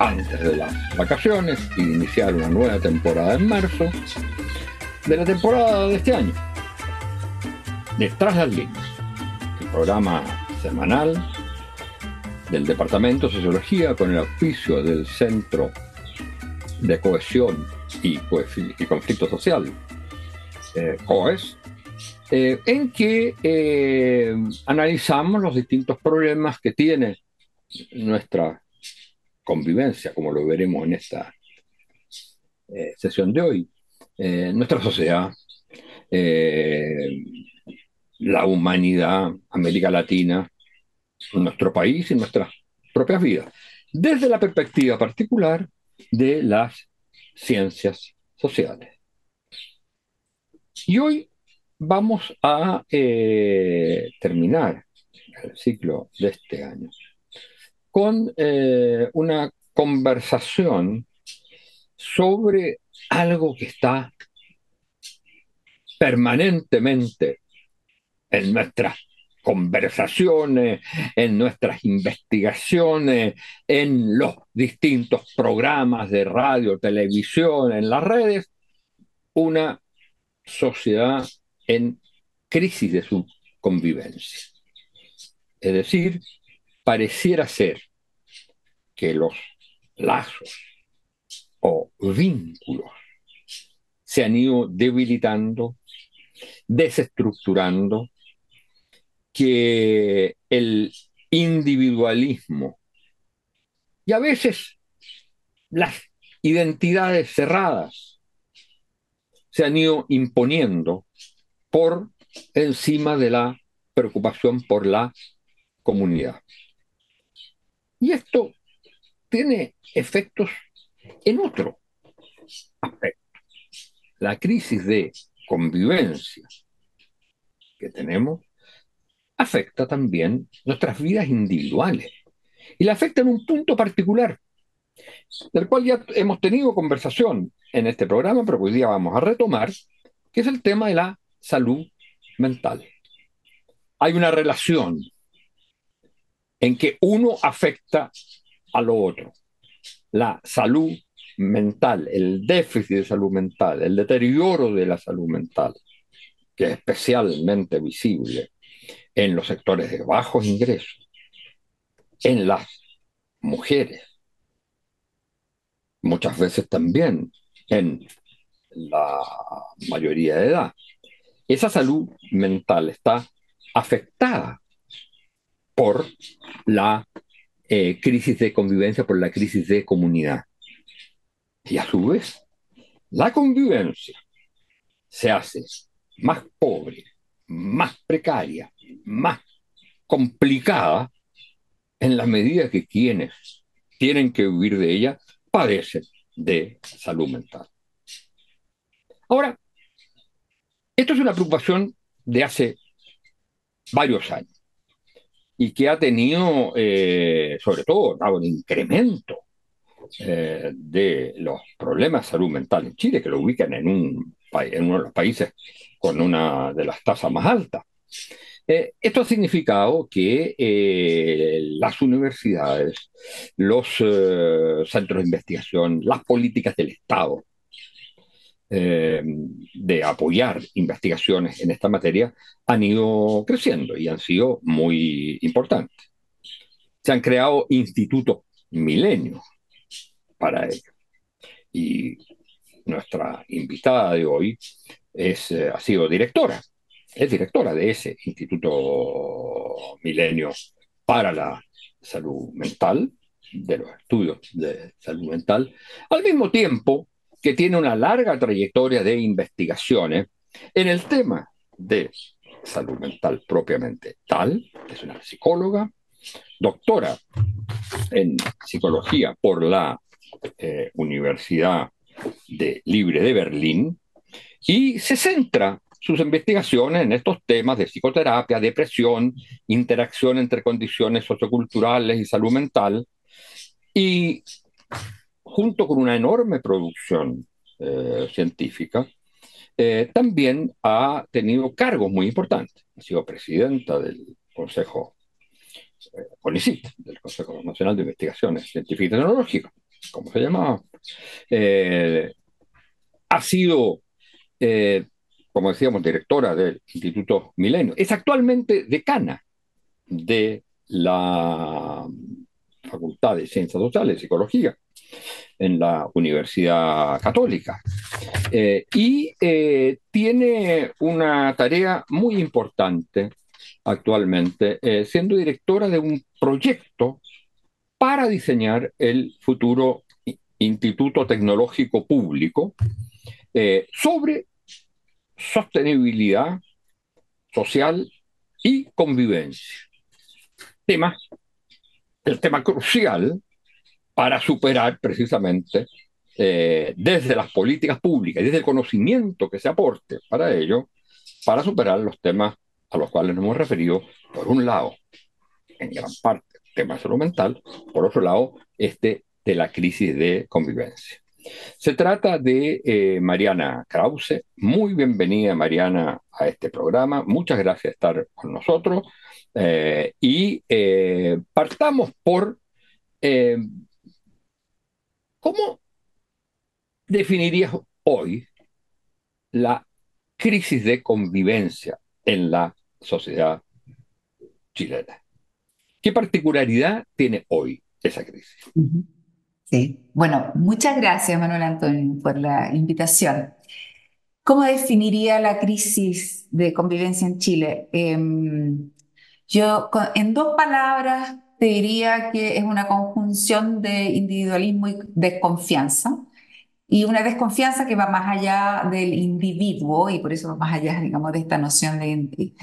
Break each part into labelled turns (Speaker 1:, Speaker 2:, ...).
Speaker 1: antes de las vacaciones y iniciar una nueva temporada en marzo de la temporada de este año. Detrás las líneas, el programa semanal del Departamento de Sociología con el auspicio del Centro de Cohesión y, Conflicto Social, eh, COES, eh, en que eh, analizamos los distintos problemas que tiene nuestra convivencia, como lo veremos en esta eh, sesión de hoy, eh, nuestra sociedad, eh, la humanidad, América Latina, nuestro país y nuestras propias vidas, desde la perspectiva particular de las ciencias sociales. Y hoy vamos a terminar el ciclo de este año con eh, una conversación sobre algo que está permanentemente en nuestras conversaciones, en nuestras investigaciones, en los distintos programas de radio, televisión, en las redes, una sociedad en crisis de su convivencia. Es decir, pareciera ser que los lazos o vínculos se han ido debilitando, desestructurando, que el individualismo y a veces las identidades cerradas se han ido imponiendo por encima de la preocupación por la comunidad. Y esto tiene efectos en otro aspecto. La crisis de convivencia que tenemos afecta también nuestras vidas individuales y la afecta en un punto particular, del cual ya hemos tenido conversación en este programa, pero hoy día vamos a retomar, que es el tema de la salud mental. Hay una relación en que uno afecta a lo otro. La salud mental, el déficit de salud mental, el deterioro de la salud mental, que es especialmente visible en los sectores de bajos ingresos, en las mujeres, muchas veces también en la mayoría de edad. Esa salud mental está afectada por la eh, crisis de convivencia, por la crisis de comunidad. Y a su vez, la convivencia se hace más pobre, más precaria, más complicada en la medida que quienes tienen que vivir de ella padecen de salud mental. Ahora, esto es una preocupación de hace varios años y que ha tenido, eh, sobre todo, dado un incremento eh, de los problemas de salud mental en Chile, que lo ubican en, un, en uno de los países con una de las tasas más altas. Eh, esto ha significado que las universidades, los centros de investigación, las políticas del Estado, eh, de apoyar investigaciones en esta materia han ido creciendo y han sido muy importantes. Se han creado institutos milenios para ello. Y nuestra invitada de hoy es, eh, ha sido directora, es directora de ese Instituto Milenio para la Salud Mental, de los estudios de salud mental, al mismo tiempo que tiene una larga trayectoria de investigaciones en el tema de salud mental propiamente tal, es una psicóloga, doctora en psicología por la eh, Universidad de Libre de Berlín y se centra sus investigaciones en estos temas de psicoterapia, depresión, interacción entre condiciones socioculturales y salud mental, y junto con una enorme producción eh, científica, eh, también ha tenido cargos muy importantes. Ha sido presidenta del Consejo CONICIT, del Consejo Nacional de Investigaciones Científicas y Tecnológicas, como se llamaba. Eh, ha sido, eh, como decíamos, directora del Instituto Milenio. Es actualmente decana de la Facultad de Ciencias Sociales y Psicología en la Universidad Católica. Eh, y tiene una tarea muy importante actualmente, eh, siendo directora de un proyecto para diseñar el futuro Instituto Tecnológico Público eh, sobre sostenibilidad social y convivencia. Tema, el tema crucial para superar precisamente eh, desde las políticas públicas, desde el conocimiento que se aporte para ello, para superar los temas a los cuales nos hemos referido, por un lado, en gran parte, tema de salud mental, por otro lado, este de la crisis de convivencia. Se trata de eh, Mariana Krause. Muy bienvenida, Mariana, a este programa. Muchas gracias por estar con nosotros. Eh, y partamos por cómo definirías hoy la crisis de convivencia en la sociedad chilena. ¿Qué particularidad tiene hoy esa crisis?
Speaker 2: Sí, bueno, muchas gracias Manuel Antonio por la invitación. ¿Cómo definiría la crisis de convivencia en Chile? Em, yo en dos palabras te diría que es una conjunción de individualismo y desconfianza. Y una desconfianza que va más allá del individuo, y por eso va más allá, digamos, de esta noción de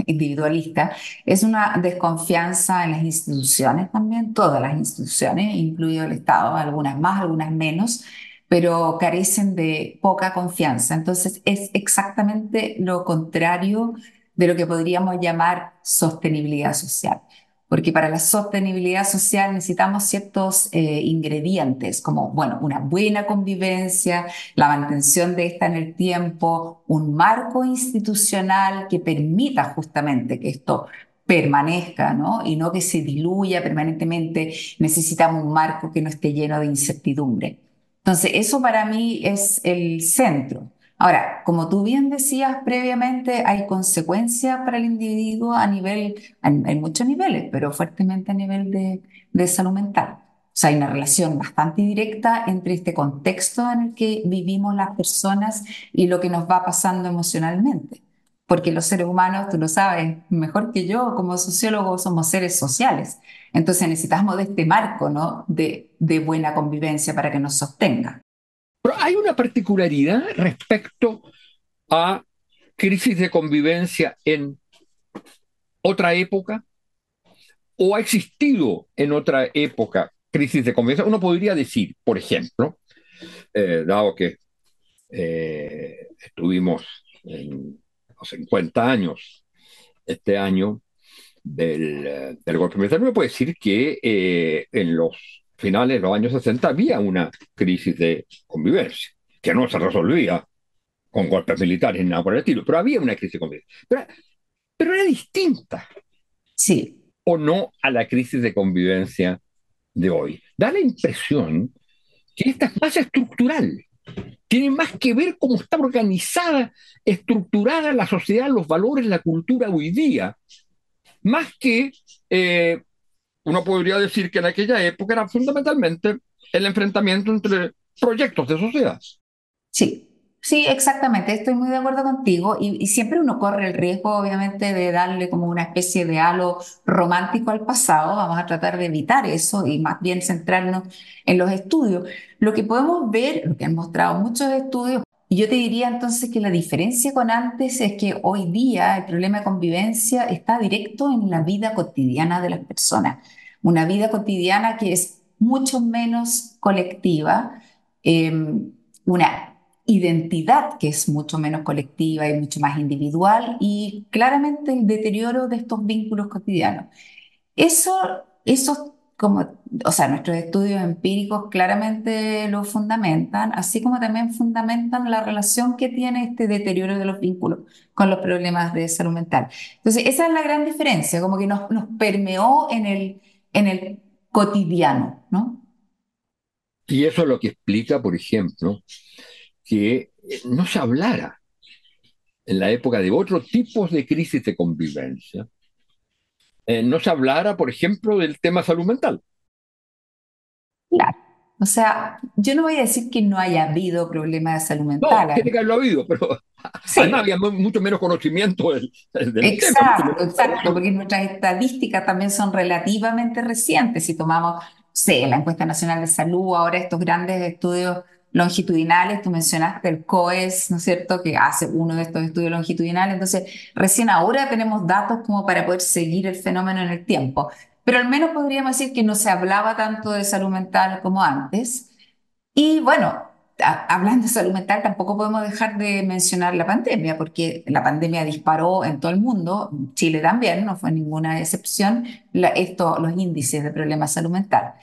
Speaker 2: individualista, es una desconfianza en las instituciones también, todas las instituciones, incluido el Estado, algunas más, algunas menos, pero carecen de poca confianza. Entonces es exactamente lo contrario de lo que podríamos llamar sostenibilidad social porque para la sostenibilidad social necesitamos ciertos eh, ingredientes, como, bueno, una buena convivencia, la mantención de esta en el tiempo, un marco institucional que permita justamente que esto permanezca, ¿no? Y no que se diluya permanentemente. Necesitamos un marco que no esté lleno de incertidumbre. Entonces, eso para mí es el centro. Ahora, como tú bien decías previamente, hay consecuencias para el individuo a nivel, en, muchos niveles, pero fuertemente a nivel de, salud mental. O sea, hay una relación bastante directa entre este contexto en el que vivimos las personas y lo que nos va pasando emocionalmente. Porque los seres humanos, tú lo sabes mejor que yo, como sociólogos somos seres sociales. Entonces necesitamos de este marco ¿no? de buena convivencia para que nos sostenga.
Speaker 1: Pero hay una particularidad respecto a crisis de convivencia en otra época o ha existido en otra época crisis de convivencia. Uno podría decir, por ejemplo, eh, dado que eh, estuvimos en los 50 años este año del, del golpe militar, uno puede decir que eh, en los finales de los años 60 había una crisis de convivencia, que no se resolvía con golpes militares ni nada por el estilo, pero había una crisis de convivencia. Pero, era distinta.
Speaker 2: Sí.
Speaker 1: O no a la crisis de convivencia de hoy. Da la impresión que esta es más estructural. Tiene más que ver cómo está organizada, estructurada la sociedad, los valores, la cultura hoy día, más que eh, uno podría decir que en aquella época era fundamentalmente el enfrentamiento entre proyectos de sociedad.
Speaker 2: Sí, sí, exactamente, estoy muy de acuerdo contigo y, siempre uno corre el riesgo, obviamente, de darle como una especie de halo romántico al pasado, vamos a tratar de evitar eso y más bien centrarnos en los estudios. Lo que podemos ver, lo que han mostrado muchos estudios, y yo te diría entonces que la diferencia con antes es que hoy día el problema de convivencia está directo en la vida cotidiana de las personas una vida cotidiana que es mucho menos colectiva, em, una identidad que es mucho menos colectiva y mucho más individual y claramente el deterioro de estos vínculos cotidianos. Eso, eso como, o sea, nuestros estudios empíricos claramente lo fundamentan, así como también fundamentan la relación que tiene este deterioro de los vínculos con los problemas de salud mental. Entonces, esa es la gran diferencia, como que nos, nos permeó en el, en el cotidiano, ¿no?
Speaker 1: Y eso es lo que explica, por ejemplo, que eh, no se hablara en la época de otros tipos de crisis de convivencia, eh, no se hablara, por ejemplo, del tema salud mental.
Speaker 2: Claro. O sea, yo no voy a decir que no haya habido problemas de salud mental.
Speaker 1: No, tiene que haberlo habido, pero además había mucho menos conocimiento del,
Speaker 2: exacto, tema. Exacto, porque nuestras estadísticas también son relativamente recientes. Si tomamos, sé, la encuesta nacional de salud, ahora estos grandes estudios longitudinales, tú mencionaste el COES, ¿no es cierto?, que hace uno de estos estudios longitudinales, entonces recién ahora tenemos datos como para poder seguir el fenómeno en el tiempo, pero al menos podríamos decir que no se hablaba tanto de salud mental como antes. Y bueno, hablando de salud mental, tampoco podemos dejar de mencionar la pandemia, porque la pandemia disparó en todo el mundo, Chile también, no fue ninguna excepción, esto, los índices de problemas de salud mental.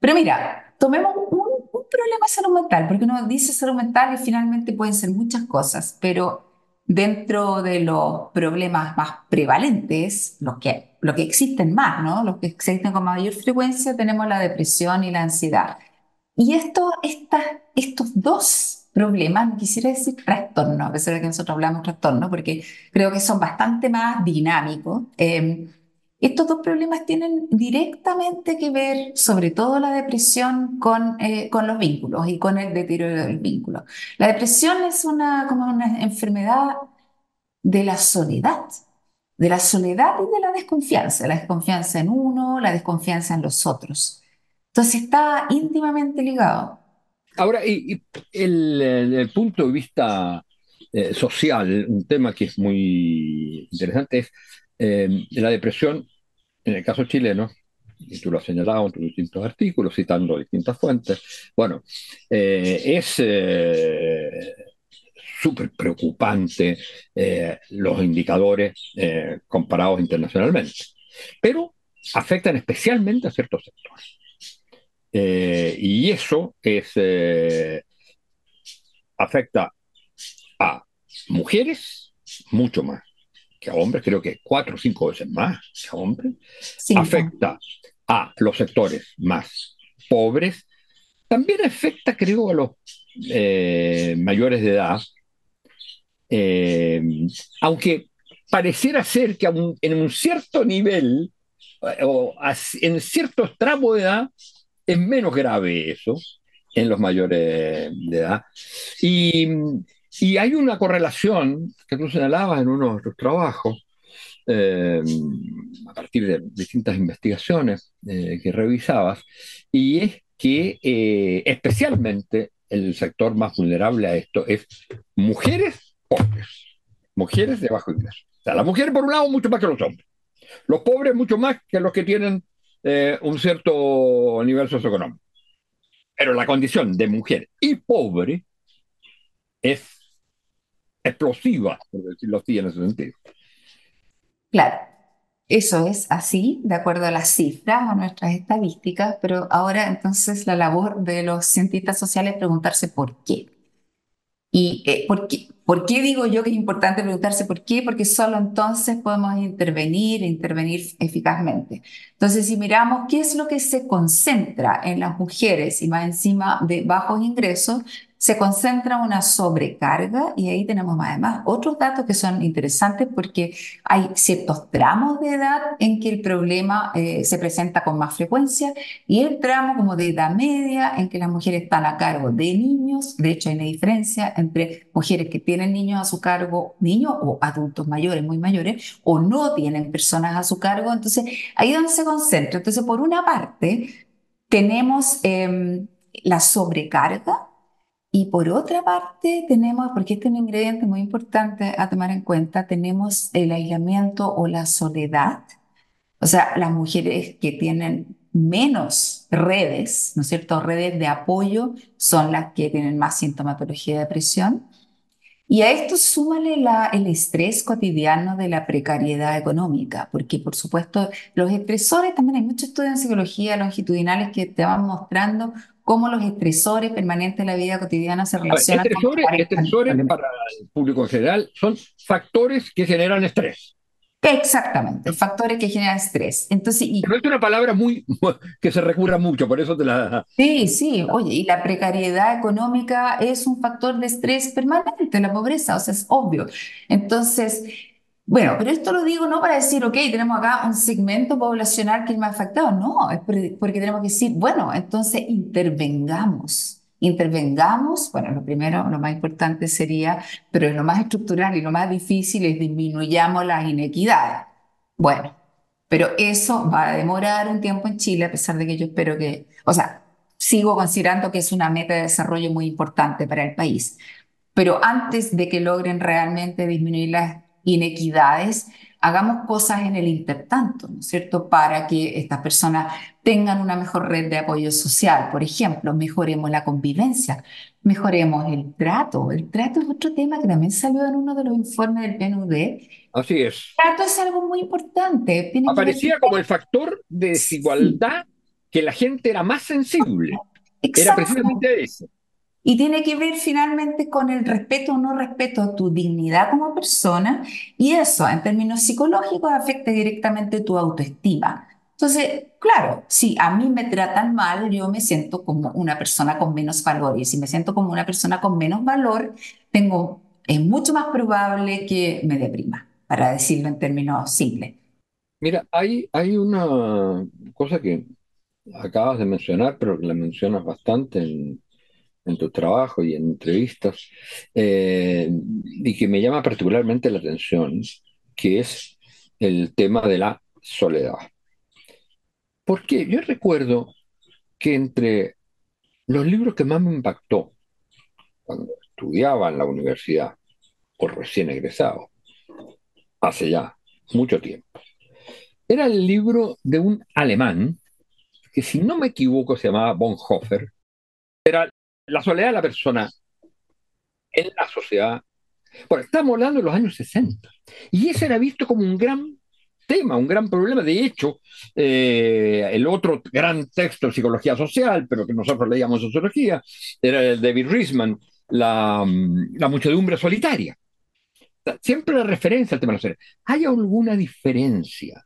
Speaker 2: Pero mira, tomemos un problema de salud mental, porque uno dice salud mental y finalmente pueden ser muchas cosas, pero dentro de los problemas más prevalentes, los que, que existen más, ¿no? los que existen con mayor frecuencia, tenemos la depresión y la ansiedad. Y esto, estos dos problemas, no quisiera decir trastorno, a pesar de que nosotros hablamos trastorno, porque creo que son bastante más dinámicos. Eh, estos dos problemas tienen directamente que ver, sobre todo la depresión, con, eh, con los vínculos y con el deterioro del vínculo. La depresión es una, como una enfermedad de la soledad, de la soledad y de la desconfianza, la desconfianza en uno, la desconfianza en los otros. Entonces está íntimamente ligado.
Speaker 1: Ahora, y, el, punto de vista eh, social, un tema que es muy interesante es eh, la depresión, en el caso chileno, y tú lo has señalado en tus distintos artículos, citando distintas fuentes, bueno, eh, es eh, súper preocupante los indicadores comparados internacionalmente, pero afectan especialmente a ciertos sectores. y eso es, afecta a mujeres mucho más que a hombres, creo que cuatro o cinco veces más que a hombres, afecta a los sectores más pobres, también afecta, creo, a los eh, mayores de edad, eh, aunque pareciera ser que en un cierto nivel eh, o en ciertos tramos de edad es menos grave eso en los mayores de edad. Y, y hay una correlación que tú señalabas en uno de tus trabajos, eh, a partir de distintas investigaciones eh, que revisabas, y es que eh, especialmente el sector más vulnerable a esto es mujeres pobres, mujeres de bajo ingreso. O sea, las mujeres por un lado mucho más que los hombres, los pobres mucho más que los que tienen un cierto nivel socioeconómico. Pero la condición de mujer y pobre es explosiva, por decirlo así en ese sentido.
Speaker 2: Claro, eso es así, de acuerdo a las cifras, a nuestras estadísticas, pero ahora entonces la labor de los cientistas sociales es preguntarse por qué. ¿Y eh, por, qué, por qué digo yo que es importante preguntarse por qué? Porque solo entonces podemos intervenir, intervenir eficazmente. Entonces, si miramos qué es lo que se concentra en las mujeres y más encima de bajos ingresos, se concentra una sobrecarga y ahí tenemos además otros datos que son interesantes porque hay ciertos tramos de edad en que el problema eh, se presenta con más frecuencia y el tramo como de edad media en que las mujeres están a cargo de niños, de hecho hay una diferencia entre mujeres que tienen niños a su cargo, niños o adultos mayores, muy mayores, o no tienen personas a su cargo, entonces ahí es donde se concentra. Entonces, por una parte, tenemos em, la sobrecarga, y por otra parte, tenemos, porque este es un ingrediente muy importante a tomar en cuenta, tenemos el aislamiento o la soledad. O sea, las mujeres que tienen menos redes, ¿no es cierto? Redes de apoyo son las que tienen más sintomatología de depresión. Y a esto súmale la, el estrés cotidiano de la precariedad económica, porque por supuesto los estresores, también hay muchos estudios en psicología longitudinales que te van mostrando cómo los estresores permanentes de la vida cotidiana se relacionan
Speaker 1: estresores, con... Estresores para el público en general son factores que generan estrés.
Speaker 2: Exactamente, factores que generan estrés. Entonces, y...
Speaker 1: Pero es una palabra muy que se recurra mucho, por eso te la...
Speaker 2: Sí, sí, oye, y la precariedad económica es un factor de estrés permanente, la pobreza, o sea, es obvio. Entonces, bueno, pero esto lo digo no para decir, ok, tenemos acá un segmento poblacional que es más afectado, no, es porque tenemos que decir, bueno, entonces intervengamos intervengamos, bueno, lo primero, lo más importante sería, pero lo más estructural y lo más difícil es disminuyamos las inequidades. Bueno, pero eso va a demorar un tiempo en Chile, a pesar de que yo espero que, o sea, sigo considerando que es una meta de desarrollo muy importante para el país. Pero antes de que logren realmente disminuir las inequidades, hagamos cosas en el intertanto, ¿no es cierto?, para que estas personas tengan una mejor red de apoyo social. Por ejemplo, mejoremos la convivencia, mejoremos el trato. El trato es otro tema que también salió en uno de los informes del PNUD.
Speaker 1: Así es.
Speaker 2: El trato es algo muy importante.
Speaker 1: Aparecía como el factor de desigualdad que la gente era más sensible. Era precisamente eso.
Speaker 2: Y tiene que ver finalmente con el respeto o no respeto a tu dignidad como persona y eso en términos psicológicos afecta directamente tu autoestima. Entonces, claro, si a mí me tratan mal, yo me siento como una persona con menos valor y si me siento como una persona con menos valor, tengo, es mucho más probable que me deprima, para decirlo en términos simples.
Speaker 1: Mira, hay, hay una cosa que acabas de mencionar, pero que la mencionas bastante en tu trabajo y en entrevistas, eh, y que me llama particularmente la atención, que es el tema de la soledad. Porque yo recuerdo que entre los libros que más me impactó cuando estudiaba en la universidad, o recién egresado, hace ya mucho tiempo, era el libro de un alemán que si no me equivoco se llamaba Bonhoeffer, la soledad de la persona en la sociedad. Bueno, estamos hablando de los años 60. Y ese era visto como un gran tema, un gran problema. De hecho, eh, el otro gran texto de psicología social, pero que nosotros leíamos sociología, era el de David Riesman, la, la muchedumbre solitaria. Siempre la referencia al tema de la soledad. ¿Hay alguna diferencia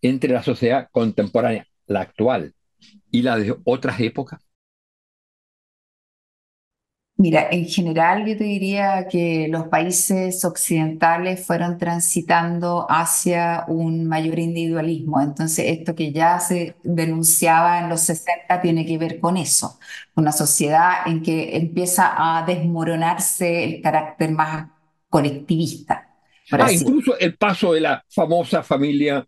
Speaker 1: entre la sociedad contemporánea, la actual, y la de otras épocas?
Speaker 2: Mira, en general yo te diría que los países occidentales fueron transitando hacia un mayor individualismo. Entonces, esto que ya se denunciaba en los 60 tiene que ver con eso, una sociedad en que empieza a desmoronarse el carácter más colectivista.
Speaker 1: Ah, incluso el paso de la famosa familia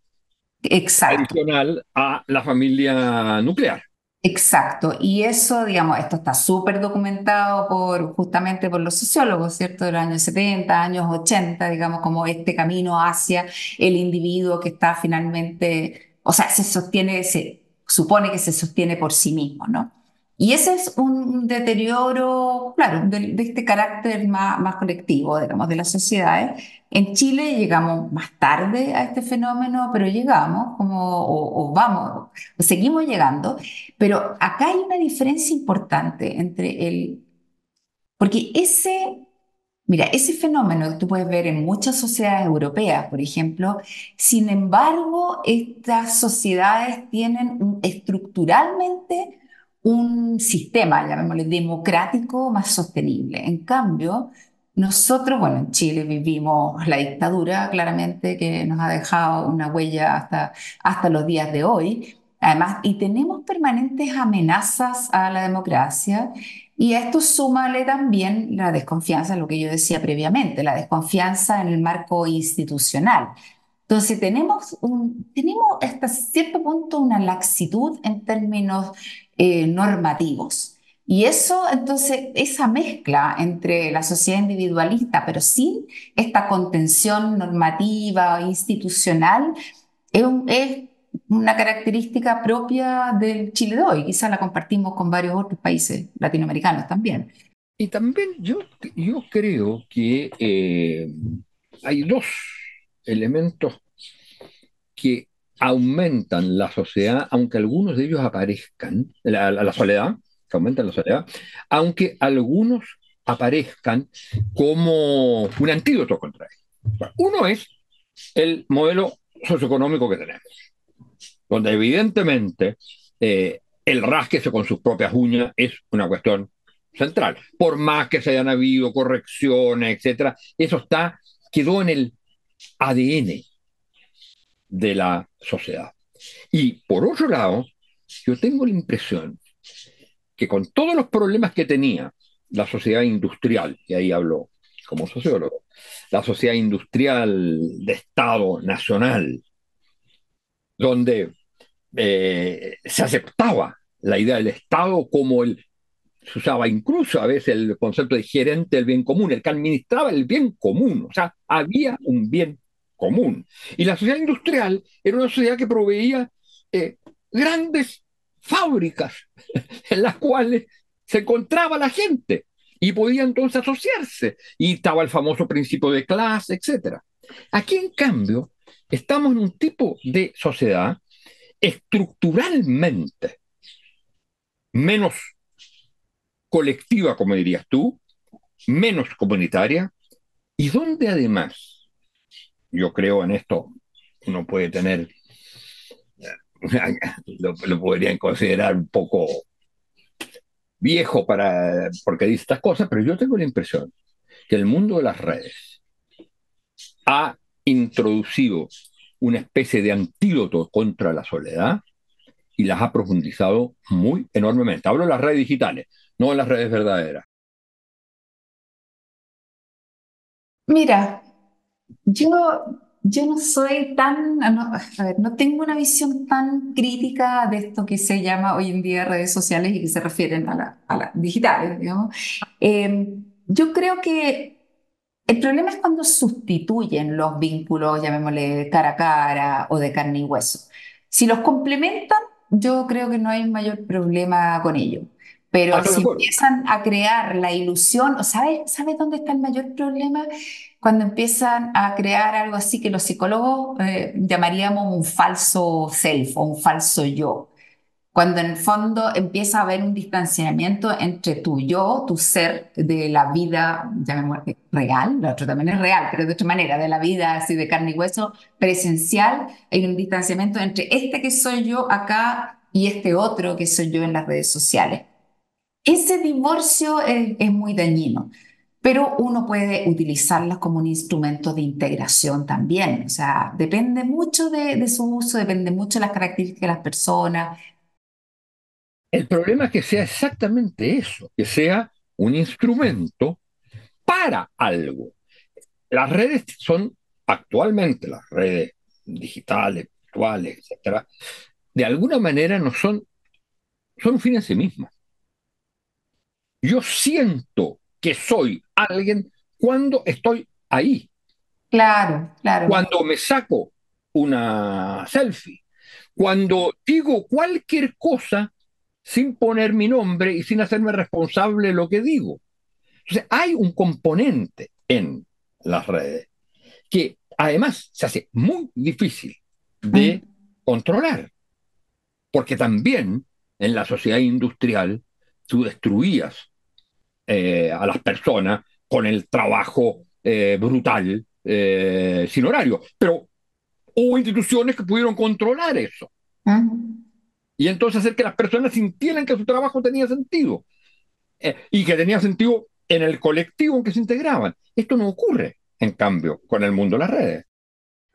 Speaker 1: tradicional a la familia nuclear.
Speaker 2: Exacto, y eso, digamos, esto está súper documentado por, justamente por los sociólogos, ¿cierto? De los años 70, años 80, digamos, como este camino hacia el individuo que está finalmente, o sea, se sostiene, se supone que se sostiene por sí mismo, ¿no? Y ese es un deterioro, claro, de, este carácter más, más colectivo, digamos, de las sociedades en Chile llegamos más tarde a este fenómeno, pero llegamos, como, o, vamos, seguimos llegando, pero acá hay una diferencia importante entre el, porque ese, mira, ese fenómeno que tú puedes ver en muchas sociedades europeas, por ejemplo, sin embargo, estas sociedades tienen estructuralmente un sistema, llamémosle democrático, más sostenible. En cambio, nosotros, bueno, en Chile vivimos la dictadura, claramente, que nos ha dejado una huella hasta, hasta los días de hoy. Además, y tenemos permanentes amenazas a la democracia y a esto súmale también la desconfianza, lo que yo decía previamente, la desconfianza en el marco institucional. Entonces, tenemos, un, tenemos hasta cierto punto una laxitud en términos eh, normativos. Y eso, entonces, esa mezcla entre la sociedad individualista, pero sin esta contención normativa o institucional, es, una característica propia del Chile de hoy. Quizás la compartimos con varios otros países latinoamericanos también.
Speaker 1: Y también yo, creo que eh, hay dos elementos que aumentan la sociedad, aunque algunos de ellos aparezcan, la, soledad, que aumentan la soledad, aunque algunos aparezcan como un antídoto contra él. Uno es el modelo socioeconómico que tenemos, donde evidentemente eh, el rasquese con sus propias uñas es una cuestión central. Por más que se hayan habido correcciones, etcétera, eso está, quedó en el ADN de la sociedad. Y por otro lado, yo tengo la impresión que con todos los problemas que tenía la sociedad industrial, y ahí hablo como sociólogo, la sociedad industrial de Estado nacional, donde eh, se aceptaba la idea del Estado como el, se usaba incluso a veces el concepto de gerente del bien común, el que administraba el bien común, o sea, había un bien común. Y la sociedad industrial era una sociedad que proveía eh, grandes fábricas en las cuales se encontraba la gente y podía entonces asociarse. Y estaba el famoso principio de clase, etc. Aquí, en cambio, estamos en un tipo de sociedad estructuralmente menos colectiva, como dirías tú, menos comunitaria, y donde además, yo creo en esto, uno puede tener, lo, podrían considerar un poco viejo para, porque dice estas cosas, pero yo tengo la impresión que el mundo de las redes ha introducido una especie de antídoto contra la soledad y las ha profundizado muy enormemente. Hablo de las redes digitales, no de las redes verdaderas.
Speaker 2: Mira, yo yo no soy tan, ah, no, a ver, no tengo una visión tan crítica de esto que se llama hoy en día redes sociales y que se refieren a las la digitales, digamos. Em, yo creo que el problema es cuando sustituyen los vínculos, llamémosle cara a cara o de carne y hueso. Si los complementan, yo creo que no hay mayor problema con ello. Pero si empiezan a crear la ilusión, ¿sabes, ¿sabes dónde está el mayor problema? Cuando empiezan a crear algo así que los psicólogos eh, llamaríamos un falso self o un falso yo. Cuando en el fondo empieza a haber un distanciamiento entre tu yo, tu ser de la vida, llamémoslo real, lo otro también es real, pero de otra manera, de la vida así de carne y hueso, presencial, hay un distanciamiento entre este que soy yo acá y este otro que soy yo en las redes sociales. Ese divorcio es, muy dañino, pero uno puede utilizarlas como un instrumento de integración también. O sea, depende mucho de, su uso, depende mucho de las características de las personas.
Speaker 1: El problema es que sea exactamente eso, que sea un instrumento para algo. Las redes son actualmente, las redes digitales, virtuales, etcétera, de alguna manera no son, son un fin en sí mismas yo siento que soy alguien cuando estoy ahí.
Speaker 2: Claro, claro.
Speaker 1: Cuando me saco una selfie, cuando digo cualquier cosa sin poner mi nombre y sin hacerme responsable de lo que digo. Entonces, hay un componente en las redes que además se hace muy difícil de controlar, porque también en la sociedad industrial tú destruías eh, a las personas con el trabajo eh, brutal eh, sin horario. Pero hubo instituciones que pudieron controlar eso. Y entonces hacer que las personas sintieran que su trabajo tenía sentido y que tenía sentido en el colectivo en que se integraban. Esto no ocurre, en cambio, con el mundo de las redes.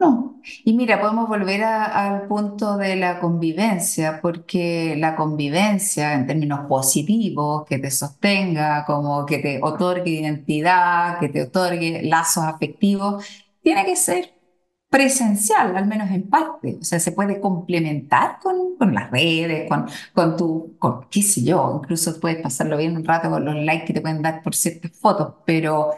Speaker 2: No. Y mira, podemos volver al punto de la convivencia, porque la convivencia en términos positivos, que te sostenga, como que te otorgue identidad, que te otorgue lazos afectivos, tiene que ser presencial, al menos en parte. O sea, se puede complementar con, con las redes, con, con tu, con, qué sé yo, incluso puedes pasarlo bien un rato con los likes que te pueden dar por ciertas fotos, pero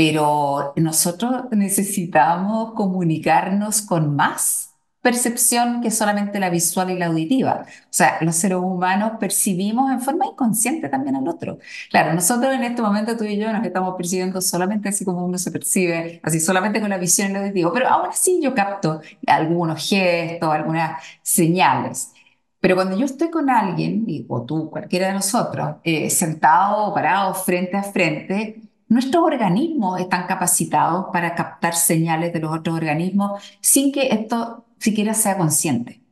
Speaker 2: pero nosotros necesitamos comunicarnos con más percepción que solamente la visual y la auditiva. O sea, los seres humanos percibimos en forma inconsciente también al otro. Claro, nosotros en este momento tú y yo nos estamos percibiendo solamente así como uno se percibe, así solamente con la visión y el auditivo, pero ahora sí yo capto algunos gestos, algunas señales. Pero cuando yo estoy con alguien, o tú, cualquiera de nosotros, eh, sentado o parado frente a frente, nuestros organismos están capacitados para captar señales de los otros organismos sin que esto siquiera sea consciente.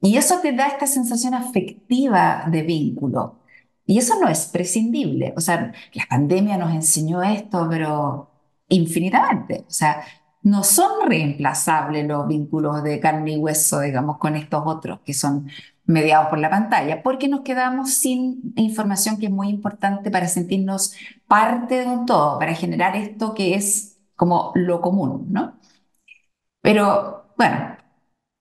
Speaker 2: Y eso te da esta sensación afectiva de vínculo. Y eso no es prescindible. O sea, la pandemia nos enseñó esto, pero infinitamente. O sea, no son reemplazables los vínculos de carne y hueso, digamos, con estos otros que son mediados por la pantalla, porque nos quedamos sin información que es muy importante para sentirnos parte de un todo, para generar esto que es como lo común, ¿no? Pero bueno,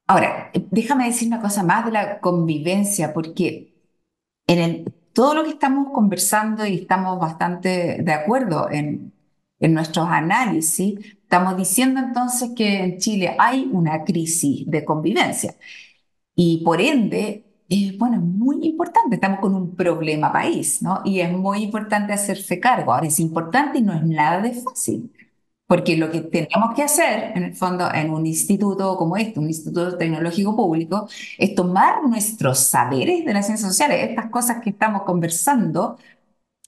Speaker 2: ahora, déjame decir una cosa más de la convivencia, porque en el, todo lo que estamos conversando y estamos bastante de acuerdo en, en nuestros análisis, estamos diciendo entonces que en Chile hay una crisis de convivencia. Y por ende, es bueno, muy importante, estamos con un problema país, ¿no? Y es muy importante hacerse cargo. Ahora, es importante y no es nada de fácil, porque lo que tenemos que hacer, en el fondo, en un instituto como este, un instituto tecnológico público, es tomar nuestros saberes de las ciencias sociales, estas cosas que estamos conversando,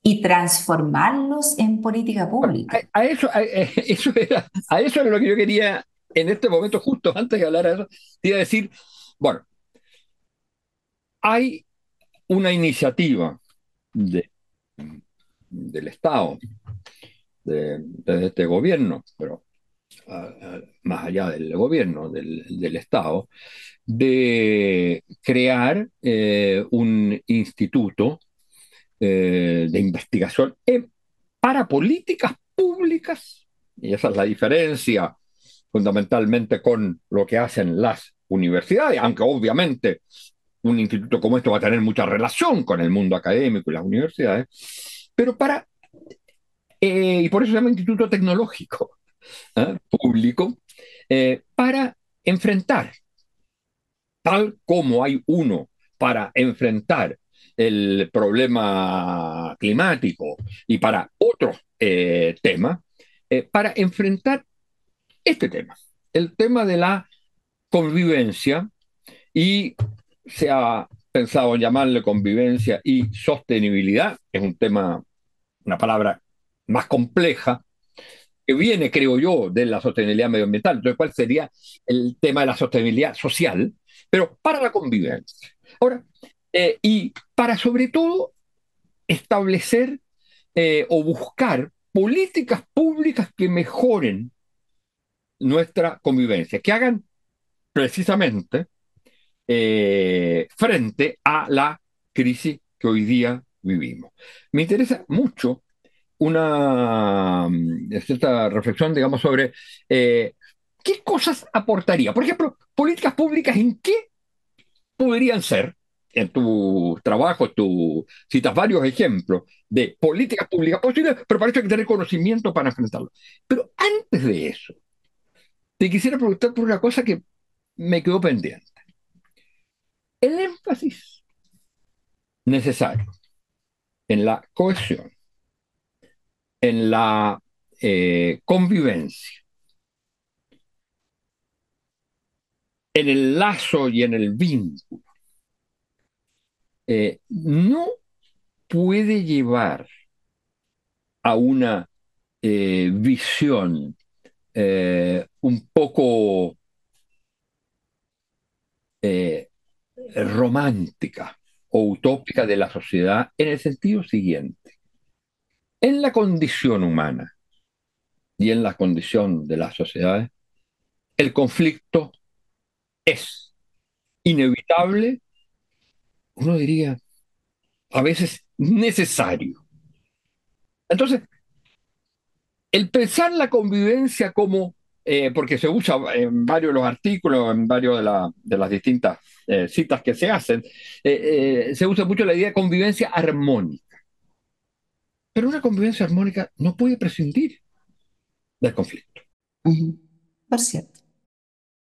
Speaker 2: y transformarlos en política pública.
Speaker 1: A, eso, a, eso era, a eso era lo que yo quería en este momento, justo antes de hablar de eso, iba a decir, bueno, hay una iniciativa de, del Estado, de, este gobierno, pero más allá del gobierno, del, Estado, de crear eh, un instituto eh, de investigación para políticas públicas, y esa es la diferencia fundamentalmente con lo que hacen las universidades, aunque obviamente un instituto como este va a tener mucha relación con el mundo académico y las universidades, pero para, eh, y por eso se llama Instituto Tecnológico ¿eh? Público, eh, para enfrentar, tal como hay uno para enfrentar el problema climático y para otro tema, para enfrentar este tema, el tema de la convivencia y se ha pensado en llamarle convivencia y sostenibilidad, es un tema, una palabra más compleja, que viene, creo yo, de la sostenibilidad medioambiental. Entonces, ¿cuál sería el tema de la sostenibilidad social? Pero para la convivencia. Ahora, eh, y para sobre todo establecer eh, o buscar políticas públicas que mejoren nuestra convivencia, que hagan precisamente eh, frente a la crisis que hoy día vivimos. Me interesa mucho una mm, cierta reflexión, digamos, sobre eh, qué cosas aportaría. Por ejemplo, políticas públicas, ¿en qué podrían ser? En tu trabajo, tú citas varios ejemplos de políticas públicas posibles, pero para eso hay que tener conocimiento para enfrentarlo. Pero antes de eso, te quisiera preguntar por una cosa que me quedó pendiente el énfasis necesario en la cohesión, en la eh, convivencia, en el lazo y en el vínculo, eh, no puede llevar a una eh, visión un poco romántica o utópica de la sociedad en el sentido siguiente. En la condición humana y en la condición de las sociedades, el conflicto es inevitable, uno diría, a veces necesario. Entonces, el pensar la convivencia como eh, porque se usa en varios de los artículos, en varios de, las distintas eh, citas que se hacen, eh, se usa mucho la idea de convivencia armónica. Pero una convivencia armónica no puede prescindir del conflicto.
Speaker 2: Por cierto.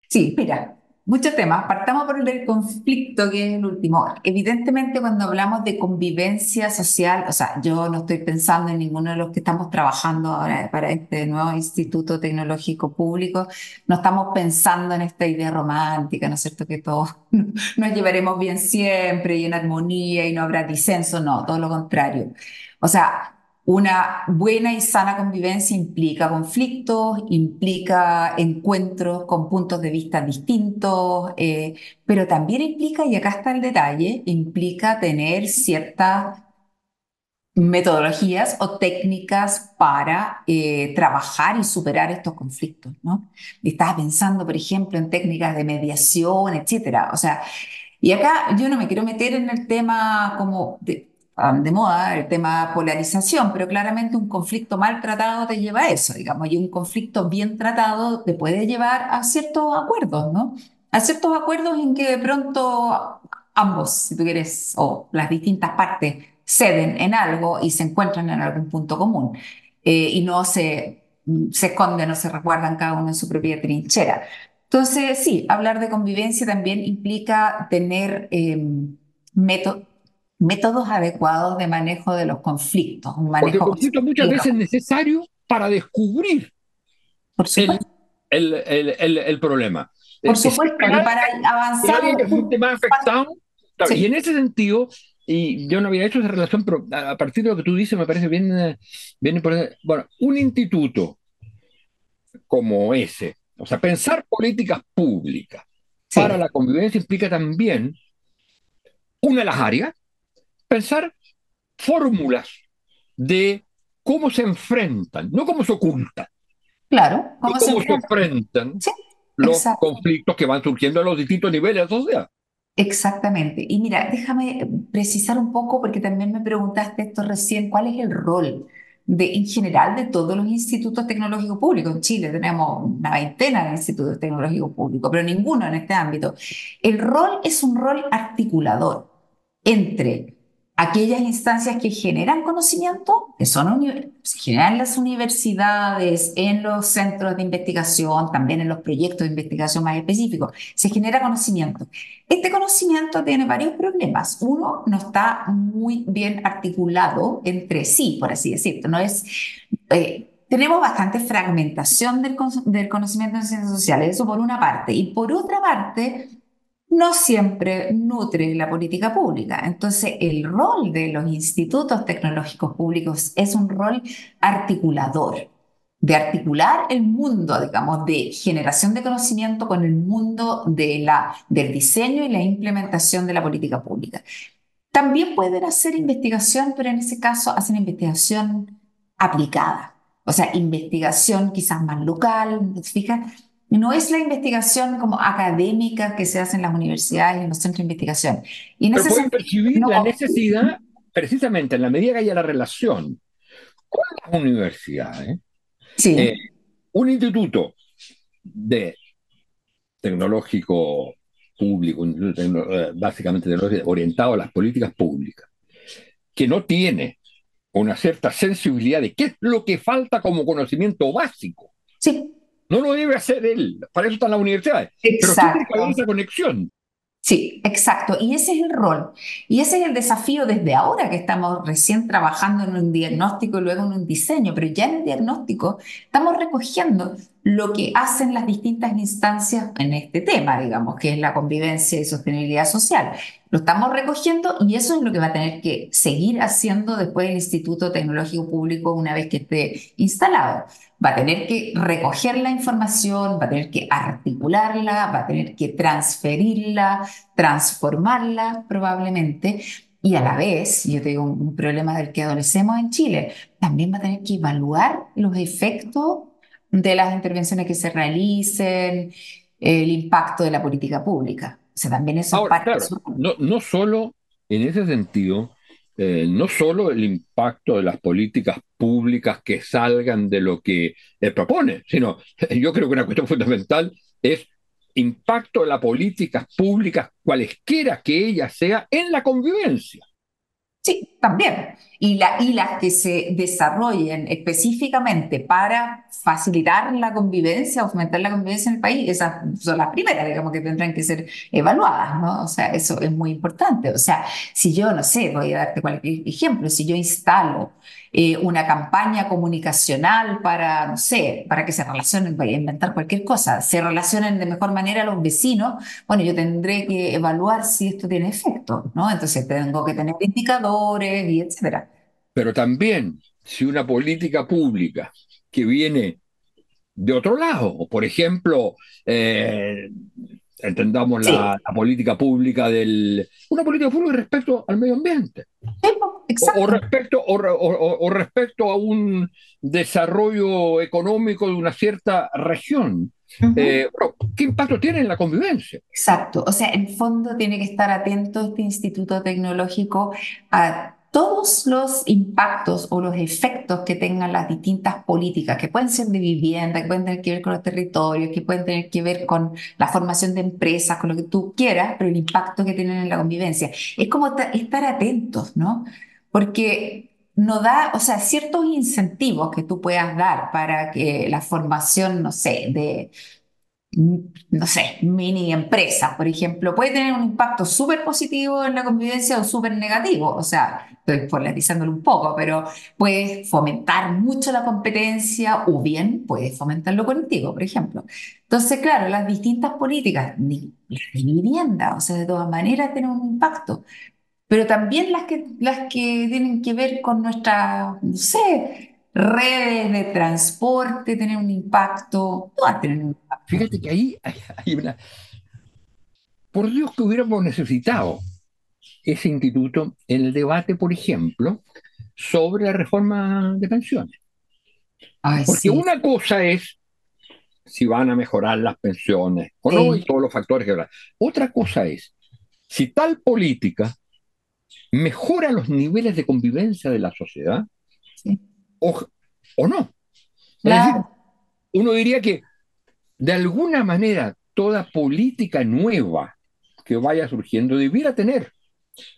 Speaker 2: Sí, mira, muchos temas. Partamos por el conflicto, que es el último. Evidentemente, cuando hablamos de convivencia social, o sea, yo no estoy pensando en ninguno de los que estamos trabajando ahora para este nuevo Instituto Tecnológico Público, no estamos pensando en esta idea romántica, ¿no es cierto? Que todos nos llevaremos bien siempre y en armonía y no habrá disenso, no, todo lo contrario. O sea, una buena y sana convivencia implica conflictos, implica encuentros con puntos de vista distintos, eh, pero también implica, y acá está el detalle, implica tener ciertas metodologías o técnicas para eh, trabajar y superar estos conflictos, ¿no? Estaba pensando, por ejemplo, en técnicas de mediación, etcétera. O sea, y acá yo no me quiero meter en el tema como de, de moda el tema polarización, pero claramente un conflicto mal tratado te lleva a eso, digamos, y un conflicto bien tratado te puede llevar a ciertos acuerdos, ¿no? A ciertos acuerdos en que de pronto ambos, si tú quieres, o las distintas partes ceden en algo y se encuentran en algún punto común eh, y no se, se esconden o se resguardan cada uno en su propia trinchera. Entonces, sí, hablar de convivencia también implica tener eh, métodos métodos adecuados de manejo de los conflictos.
Speaker 1: Un manejo Porque el conflicto muchas veces es necesario para descubrir el, el, el, problema.
Speaker 2: Por supuesto, para avanzar.
Speaker 1: más afectado. Y en ese sentido, y yo no había hecho esa relación, pero a partir de lo que tú dices me parece bien, eh, bien importante. Bueno, un instituto como ese, o sea, pensar políticas públicas para la convivencia implica también una de las áreas pensar fórmulas de cómo se enfrentan, no cómo se ocultan.
Speaker 2: Claro,
Speaker 1: cómo, se, enfrentan los conflictos que van surgiendo a los distintos niveles de la sociedad.
Speaker 2: Exactamente. Y mira, déjame precisar un poco, porque también me preguntaste esto recién, ¿cuál es el rol de, en general de todos los institutos tecnológicos públicos? En Chile tenemos una veintena de institutos tecnológicos públicos, pero ninguno en este ámbito. El rol es un rol articulador entre aquellas instancias que generan conocimiento, que son se generan en las universidades, en los centros de investigación, también en los proyectos de investigación más específicos, se genera conocimiento. Este conocimiento tiene varios problemas. Uno, no está muy bien articulado entre sí, por así decirlo. No es, eh, tenemos bastante fragmentación del, del conocimiento en ciencias sociales, eso por una parte. Y por otra parte, no siempre nutre la política pública. Entonces, el rol de los institutos tecnológicos públicos es un rol articulador, de articular el mundo, digamos, de generación de conocimiento con el mundo de la, del diseño y la implementación de la política pública. También pueden hacer investigación, pero en ese caso hacen investigación aplicada, o sea, investigación quizás más local, fijas? No es la investigación como académica que se hace en las universidades y en los centros de investigación. Y en
Speaker 1: Pero ese pueden percibir la necesidad, precisamente en la medida que haya la relación con las universidades,
Speaker 2: sí.
Speaker 1: Eh, un instituto de tecnológico público, eh, básicamente orientado a las políticas públicas, que no tiene una cierta sensibilidad de qué es lo que falta como conocimiento básico.
Speaker 2: Sí.
Speaker 1: No lo debe hacer él, para eso están las universidades. Exacto. Pero tiene que esa conexión.
Speaker 2: Sí, exacto. Y ese es el rol. Y ese es el desafío desde ahora que estamos recién trabajando en un diagnóstico y luego en un diseño, pero ya en el diagnóstico estamos recogiendo lo que hacen las distintas instancias en este tema, digamos, que es la convivencia y sostenibilidad social. Lo estamos recogiendo y eso es lo que va a tener que seguir haciendo después el Instituto Tecnológico Público una vez que esté instalado. Va a tener que recoger la información, va a tener que articularla, va a tener que transferirla, transformarla probablemente. Y a la vez, yo tengo un problema del que adolecemos en Chile, también va a tener que evaluar los efectos de las intervenciones que se realicen, el impacto de la política pública. Sea, también eso parte
Speaker 1: no, no solo en ese sentido, eh, no solo el impacto de las políticas públicas que salgan de lo que propone, sino yo creo que una cuestión fundamental es impacto de las políticas públicas, cualesquiera que ella sea, en la convivencia.
Speaker 2: Sí, también. Y, la, y las que se desarrollen específicamente para facilitar la convivencia, aumentar la convivencia en el país, esas son las primeras, digamos, que tendrán que ser evaluadas. O sea, eso es muy importante. O sea, si yo, no sé, voy a darte cualquier ejemplo, si yo instalo eh, una campaña comunicacional para, no sé, para que se relacionen, voy a inventar cualquier cosa, se relacionen de mejor manera los vecinos, bueno, yo tendré que evaluar si esto tiene efecto, ¿no? Entonces tengo que tener indicadores y etcétera.
Speaker 1: Pero también, si una política pública que viene de otro lado, por ejemplo, eh, entendamos la, política pública del una política pública respecto al medio ambiente. O, respecto o, respecto a un desarrollo económico de una cierta región eh, ¿Qué impacto tiene en la convivencia?
Speaker 2: Exacto, o sea, en fondo tiene que estar atento este instituto tecnológico a todos los impactos o los efectos que tengan las distintas políticas, que pueden ser de vivienda, que pueden tener que ver con los territorios, que pueden tener que ver con la formación de empresas, con lo que tú quieras, pero el impacto que tienen en la convivencia. Es como estar atentos, ¿no? Porque no da, o sea, ciertos incentivos que tú puedas dar para que la formación, no sé, de no sé, mini empresas, por ejemplo, puede tener un impacto súper positivo en la convivencia o súper negativo. O sea, estoy polarizándolo un poco, pero puede fomentar mucho la competencia o bien puede fomentar lo colectivo, por ejemplo. Entonces, claro, las distintas políticas, de vivienda, o sea, de todas maneras tienen un impacto, pero también las que, las que tienen que ver con nuestra, no sé, redes de transporte tener un impacto, todas tienen un impacto.
Speaker 1: Fíjate que ahí hay una... Por Dios que hubiéramos necesitado ese instituto en el debate, por ejemplo, sobre la reforma de pensiones. Porque una cosa es si van a mejorar las pensiones o no, y todos los factores que hablan. Otra cosa es si tal política mejora los niveles de convivencia de la sociedad o, no. uno diría que de alguna manera toda política nueva que vaya surgiendo debiera tener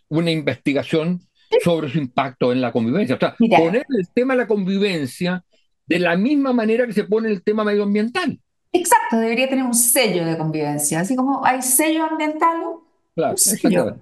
Speaker 1: una investigación sobre su impacto en la convivencia. O sea, poner el tema de la convivencia de la misma manera que se pone el tema medioambiental.
Speaker 2: Exacto, debería tener un sello de convivencia, así como hay sello ambiental.
Speaker 1: Claro, Exacto.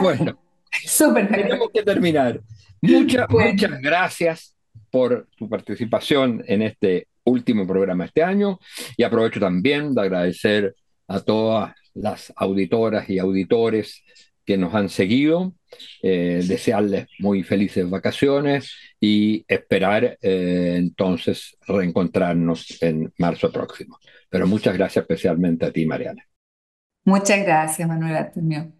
Speaker 1: Bueno, tenemos que terminar. Muchas, muchas gracias por tu participación en este último programa este año y aprovecho también de agradecer a todas las auditoras y auditores que nos han seguido, eh, desearles muy felices vacaciones y esperar eh, entonces reencontrarnos en marzo próximo. Pero muchas gracias especialmente a ti, Mariana.
Speaker 2: Muchas gracias, Manuel Antonio.